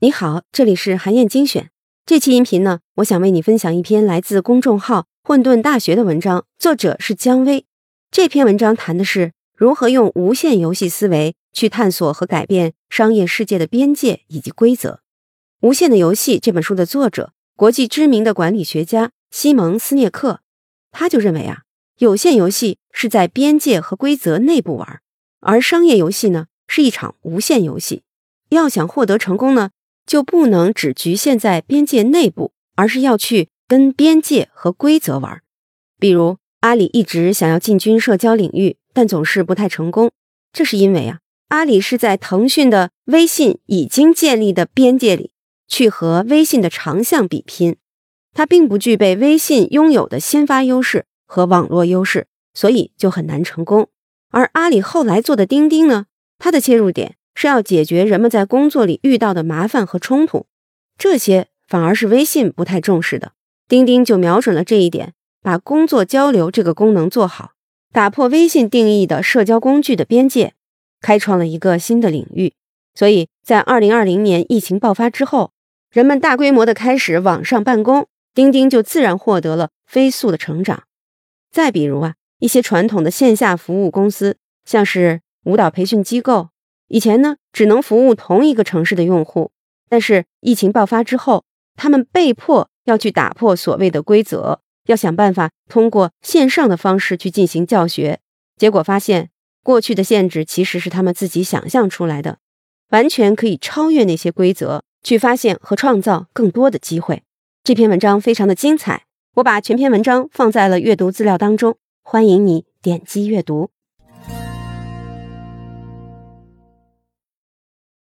你好，这里是韩燕精选。这期音频呢，我想为你分享一篇来自公众号“混沌大学”的文章，作者是姜薇。这篇文章谈的是如何用无限游戏思维去探索和改变商业世界的边界以及规则。《无限的游戏》这本书的作者，国际知名的管理学家西蒙斯涅克，他就认为啊，有限游戏是在边界和规则内部玩，而商业游戏呢，是一场无限游戏。要想获得成功呢？就不能只局限在边界内部，而是要去跟边界和规则玩。比如，阿里一直想要进军社交领域，但总是不太成功。这是因为啊，阿里是在腾讯的微信已经建立的边界里去和微信的长项比拼，它并不具备微信拥有的先发优势和网络优势，所以就很难成功。而阿里后来做的钉钉呢，它的切入点。是要解决人们在工作里遇到的麻烦和冲突，这些反而是微信不太重视的。钉钉就瞄准了这一点，把工作交流这个功能做好，打破微信定义的社交工具的边界，开创了一个新的领域。所以在二零二零年疫情爆发之后，人们大规模的开始网上办公，钉钉就自然获得了飞速的成长。再比如啊，一些传统的线下服务公司，像是舞蹈培训机构。以前呢，只能服务同一个城市的用户，但是疫情爆发之后，他们被迫要去打破所谓的规则，要想办法通过线上的方式去进行教学。结果发现，过去的限制其实是他们自己想象出来的，完全可以超越那些规则，去发现和创造更多的机会。这篇文章非常的精彩，我把全篇文章放在了阅读资料当中，欢迎你点击阅读。